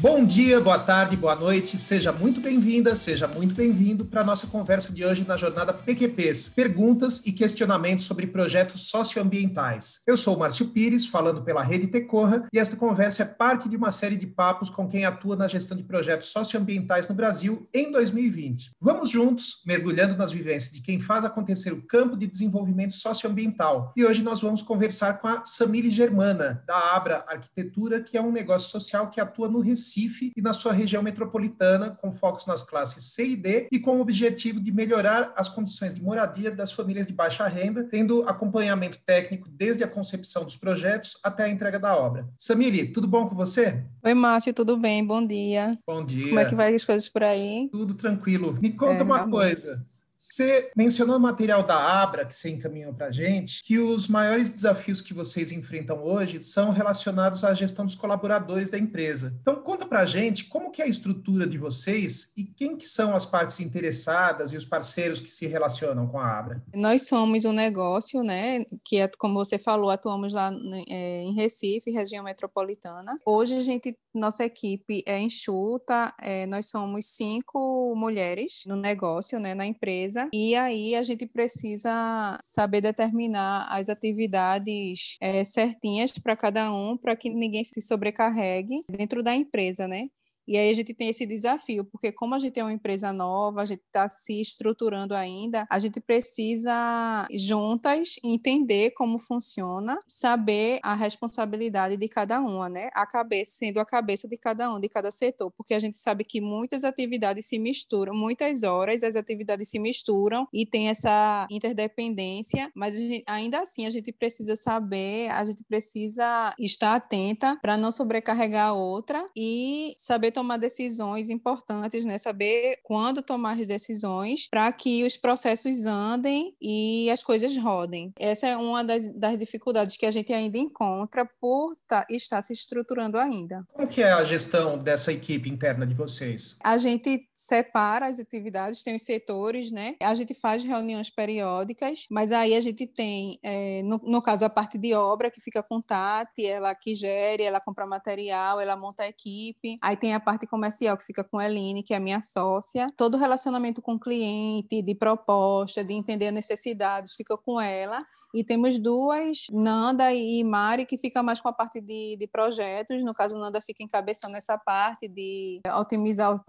Bom dia, boa tarde, boa noite, seja muito bem-vinda, seja muito bem-vindo para a nossa conversa de hoje na jornada PQPs, perguntas e questionamentos sobre projetos socioambientais. Eu sou o Márcio Pires, falando pela Rede Tecorra, e esta conversa é parte de uma série de papos com quem atua na gestão de projetos socioambientais no Brasil em 2020. Vamos juntos, mergulhando nas vivências de quem faz acontecer o campo de desenvolvimento socioambiental. E hoje nós vamos conversar com a Samile Germana, da Abra Arquitetura, que é um negócio social que atua no Recife Recife e na sua região metropolitana, com focos nas classes C e D e com o objetivo de melhorar as condições de moradia das famílias de baixa renda, tendo acompanhamento técnico desde a concepção dos projetos até a entrega da obra. Samiri, tudo bom com você? Oi, Márcio, tudo bem? Bom dia. Bom dia. Como é que vai as coisas por aí? Tudo tranquilo. Me conta é, uma amor. coisa. Você mencionou no material da Abra, que você encaminhou para a gente, que os maiores desafios que vocês enfrentam hoje são relacionados à gestão dos colaboradores da empresa. Então, conta para a gente como que é a estrutura de vocês e quem que são as partes interessadas e os parceiros que se relacionam com a Abra. Nós somos um negócio, né, que, é, como você falou, atuamos lá é, em Recife, região metropolitana. Hoje, a gente, nossa equipe é enxuta, é, nós somos cinco mulheres no negócio, né, na empresa, empresa, e aí a gente precisa saber determinar as atividades é, certinhas para cada um, para que ninguém se sobrecarregue dentro da empresa, né? E aí a gente tem esse desafio, porque como a gente é uma empresa nova, a gente está se estruturando ainda, a gente precisa juntas entender como funciona, saber a responsabilidade de cada uma, né? A cabeça sendo a cabeça de cada um, de cada setor, porque a gente sabe que muitas atividades se misturam, muitas horas as atividades se misturam e tem essa interdependência, mas gente, ainda assim a gente precisa saber, a gente precisa estar atenta para não sobrecarregar a outra e saber tomar decisões importantes, né? Saber quando tomar as decisões para que os processos andem e as coisas rodem. Essa é uma das, das dificuldades que a gente ainda encontra por tá, estar se estruturando ainda. Como que é a gestão dessa equipe interna de vocês? A gente separa as atividades, tem os setores, né? A gente faz reuniões periódicas, mas aí a gente tem, é, no, no caso, a parte de obra que fica com Tati, ela que gere, ela compra material, ela monta a equipe. Aí tem a parte comercial que fica com a Eline, que é minha sócia. Todo relacionamento com o cliente, de proposta, de entender necessidades, fica com ela. E temos duas, Nanda e Mari, que fica mais com a parte de, de projetos. No caso, Nanda fica encabeçando essa parte de otimizar os,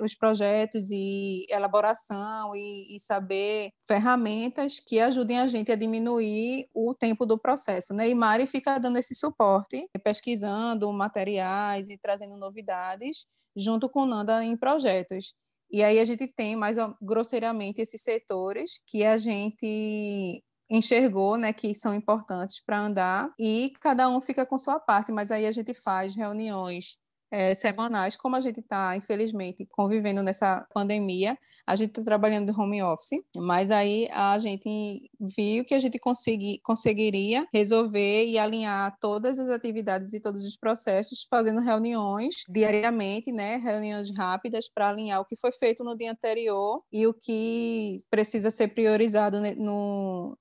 os projetos e elaboração e, e, saber ferramentas que ajudem a gente a diminuir o tempo do processo. Né? E Mari fica dando esse suporte, pesquisando materiais e trazendo novidades, junto com Nanda em projetos. E aí a gente tem mais grosseiramente esses setores que a gente enxergou, né, que são importantes para andar e cada um fica com sua parte, mas aí a gente faz reuniões é, semanais, como a gente está, infelizmente, convivendo nessa pandemia, a gente está trabalhando de home office, mas aí a gente viu que a gente consegui, conseguiria resolver e alinhar todas as atividades e todos os processos, fazendo reuniões diariamente, né, reuniões rápidas para alinhar o que foi feito no dia anterior e o que precisa ser priorizado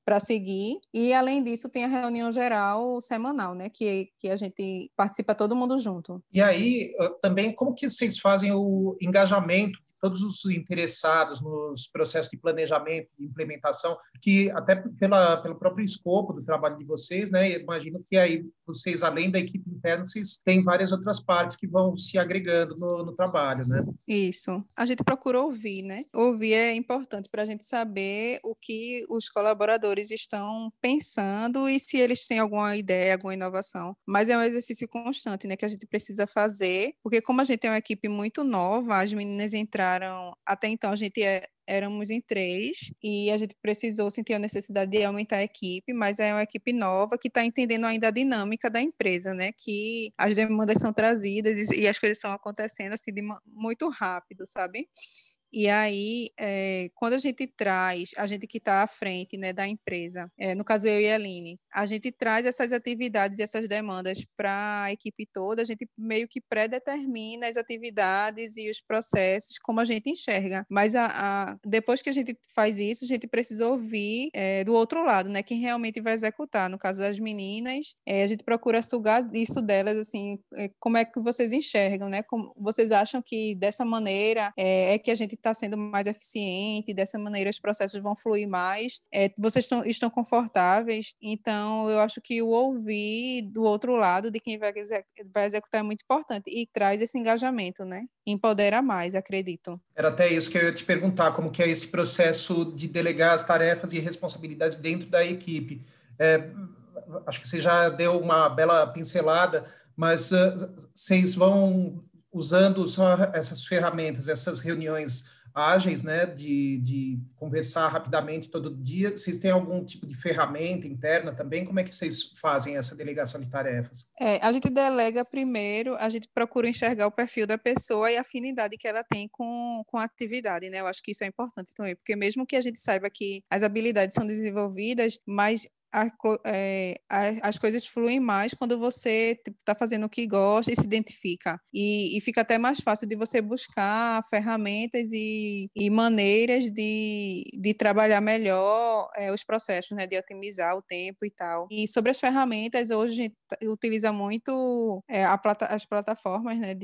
para seguir. E além disso, tem a reunião geral semanal, né, que, que a gente participa todo mundo junto. E aí, também, como que vocês fazem o engajamento todos os interessados nos processos de planejamento, de implementação, que até pela, pelo próprio escopo do trabalho de vocês, né, imagino que aí vocês, além da equipe interna, vocês têm várias outras partes que vão se agregando no, no trabalho, né? Isso. A gente procura ouvir, né? Ouvir é importante para a gente saber o que os colaboradores estão pensando e se eles têm alguma ideia, alguma inovação. Mas é um exercício constante, né, que a gente precisa fazer, porque como a gente é uma equipe muito nova, as meninas entraram até então a gente é, éramos em três e a gente precisou sentir a necessidade de aumentar a equipe, mas é uma equipe nova que está entendendo ainda a dinâmica da empresa, né? Que as demandas são trazidas e, e as coisas estão acontecendo assim de muito rápido, sabe? E aí, é, quando a gente traz, a gente que está à frente né, da empresa, é, no caso eu e a Aline, a gente traz essas atividades e essas demandas para a equipe toda, a gente meio que predetermina as atividades e os processos como a gente enxerga. Mas a, a, depois que a gente faz isso, a gente precisa ouvir é, do outro lado, né, quem realmente vai executar. No caso das meninas, a gente procura sugar isso delas, assim, como é que vocês enxergam, né? Como, vocês acham que dessa maneira é, que a gente está sendo mais eficiente, dessa maneira os processos vão fluir mais, é, vocês estão, estão confortáveis, então eu acho que o ouvir do outro lado de quem vai, vai executar é muito importante e traz esse engajamento, né? Empodera mais, acredito. Era até isso que eu ia te perguntar, como que é esse processo de delegar as tarefas e responsabilidades dentro da equipe. É, acho que você já deu uma bela pincelada, mas uh, vocês vão usando só essas ferramentas, essas reuniões ágeis, né, de, de conversar rapidamente todo dia. Vocês têm algum tipo de ferramenta interna também? Como é que vocês fazem essa delegação de tarefas? É, a gente delega primeiro, a gente procura enxergar o perfil da pessoa e a afinidade que ela tem com, com a atividade, né? Eu acho que isso é importante também, porque mesmo que a gente saiba que as habilidades são desenvolvidas, mas a, é, a, as coisas fluem mais quando você está tipo, fazendo o que gosta e se identifica. E, e, fica até mais fácil de você buscar ferramentas e, e maneiras de, de trabalhar melhor é, os processos, né, de otimizar o tempo e tal. E sobre as ferramentas, hoje a gente utiliza muito é, plata, as plataformas né,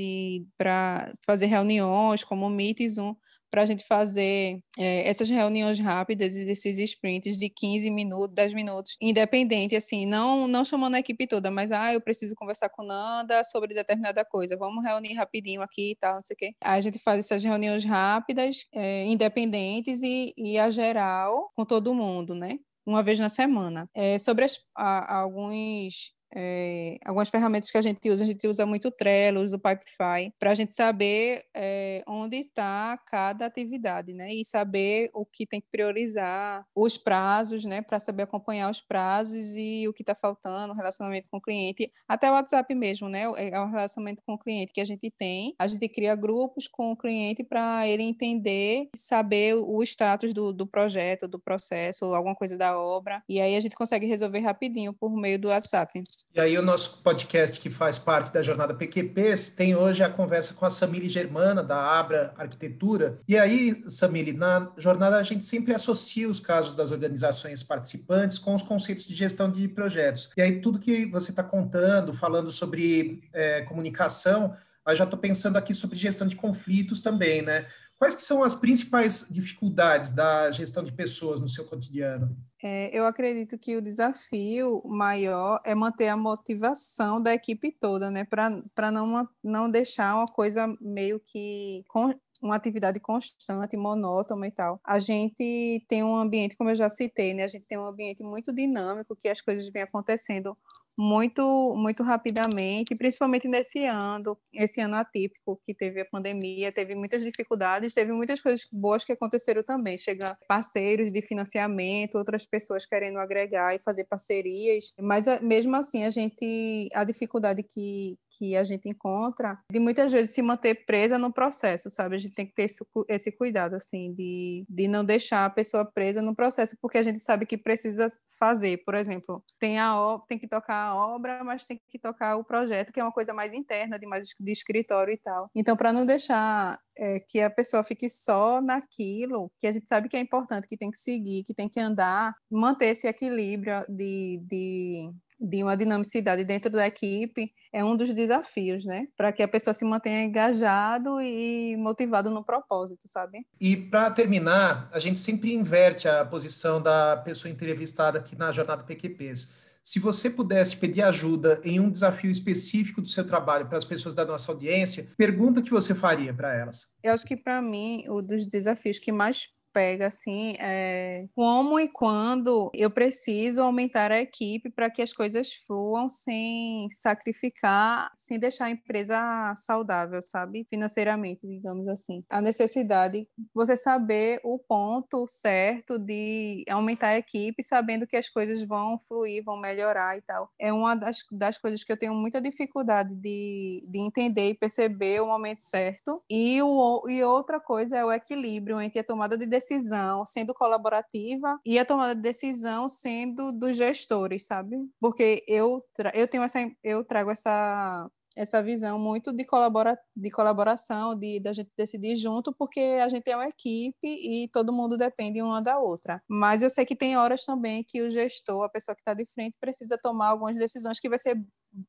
para fazer reuniões, como o Meet e Zoom, para a gente fazer é, essas reuniões rápidas e esses sprints de 15 minutos, 10 minutos, independente, assim, não, não chamando a equipe toda, mas, ah, eu preciso conversar com Nanda sobre determinada coisa, vamos reunir rapidinho aqui e tal, não sei o quê. Aí a gente faz essas reuniões rápidas, é, independentes e, e a geral com todo mundo, né? Uma vez na semana. É, sobre as, a, alguns é, algumas ferramentas que a gente usa, a gente usa muito o Trello, o Pipefy, para a gente saber é, onde está cada atividade, né? E saber o que tem que priorizar, os prazos, né? Para saber acompanhar os prazos e o que está faltando, o relacionamento com o cliente, até o WhatsApp mesmo, né? É o relacionamento com o cliente que a gente tem. A gente cria grupos com o cliente para ele entender saber o status do, do projeto, do processo, alguma coisa da obra. E aí a gente consegue resolver rapidinho por meio do WhatsApp. E aí o nosso podcast que faz parte da jornada PQPs tem hoje a conversa com a Samile Germana, da Abra Arquitetura. E aí, Samile, na jornada a gente sempre associa os casos das organizações participantes com os conceitos de gestão de projetos. E aí tudo que você está contando, falando sobre é, comunicação, eu já estou pensando aqui sobre gestão de conflitos também, né? Quais que são as principais dificuldades da gestão de pessoas no seu cotidiano? É, eu acredito que o desafio maior é manter a motivação da equipe toda, né? Para não, não deixar uma coisa meio que uma atividade constante, monótona e tal. A gente tem um ambiente, como eu já citei, né? A gente tem um ambiente muito dinâmico, que as coisas vêm acontecendo muito muito rapidamente, principalmente nesse ano, esse ano atípico que teve a pandemia, teve muitas dificuldades, teve muitas coisas boas que aconteceram também, chega parceiros de financiamento, outras pessoas querendo agregar e fazer parcerias, mas eh, mesmo assim a gente a dificuldade que que a gente encontra de muitas vezes se manter presa no processo, sabe? A gente tem que ter esse, esse cuidado, assim, de, de não deixar a pessoa presa no processo, porque a gente sabe que precisa fazer. Por exemplo, tem, a, tem que tocar obra, mas tem que tocar o projeto, que é uma coisa mais interna, de mais de escritório e tal. Então, para não deixar é, que a pessoa fique só naquilo, que a gente sabe que é importante, que tem que seguir, que tem que andar, manter esse equilíbrio de, de de uma dinamicidade dentro da equipe é um dos desafios, né? Para que a pessoa se mantenha engajado e motivado no propósito, sabe? E para terminar, a gente sempre inverte a posição da pessoa entrevistada aqui na jornada PQPs. Se você pudesse pedir ajuda em um desafio específico do seu trabalho para as pessoas da nossa audiência, pergunta que você faria para elas. Eu acho que para mim, um dos desafios que mais pega assim é como e quando eu preciso aumentar a equipe para que as coisas fluam sem sacrificar, sem deixar a empresa saudável, sabe? Financeiramente, digamos assim. A necessidade, você saber o ponto certo de aumentar a equipe, sabendo que as coisas vão fluir, vão melhorar e tal. É uma das, das coisas que eu tenho muita dificuldade de, de entender e perceber o momento certo. E, o, e outra coisa é o equilíbrio entre a tomada de decisão sendo colaborativa e a tomada de decisão sendo dos gestores, sabe? Porque eu, eu tenho essa eu trago essa essa visão muito de, colabora, de colaboração, de da gente decidir junto, porque a gente é uma equipe e todo mundo depende uma da outra. Mas eu sei que tem horas também que o gestor, a pessoa que está de frente, precisa tomar algumas decisões que vai ser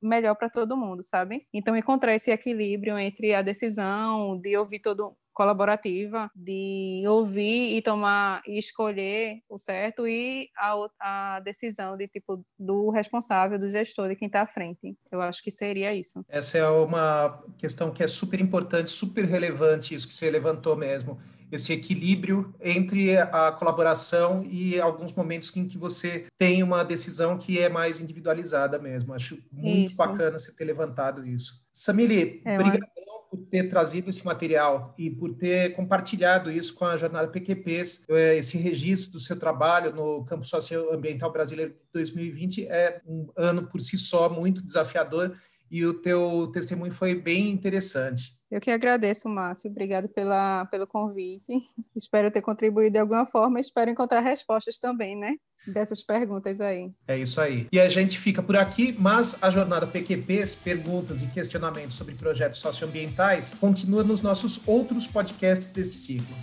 melhor para todo mundo, sabe? Então encontrar esse equilíbrio entre a decisão de ouvir todo colaborativa de ouvir e tomar e escolher o certo e a, a decisão de tipo do responsável, do gestor, de quem está à frente. Eu acho que seria isso. Essa é uma questão que é super importante, super relevante, isso que você levantou mesmo esse equilíbrio entre a colaboração e alguns momentos em que você tem uma decisão que é mais individualizada mesmo. Acho muito isso. bacana você ter levantado isso. Samili, é, obrigado por ter trazido esse material e por ter compartilhado isso com a jornada PQPs. É, esse registro do seu trabalho no campo socioambiental brasileiro de 2020 é um ano por si só muito desafiador e o teu testemunho foi bem interessante. Eu que agradeço, Márcio. Obrigado pela, pelo convite. Espero ter contribuído de alguma forma. Espero encontrar respostas também, né? Dessas perguntas aí. É isso aí. E a gente fica por aqui, mas a jornada PQPs, perguntas e questionamentos sobre projetos socioambientais, continua nos nossos outros podcasts deste ciclo.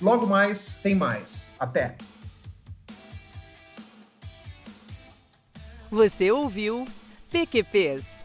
Logo mais, tem mais. Até! Você ouviu PQPs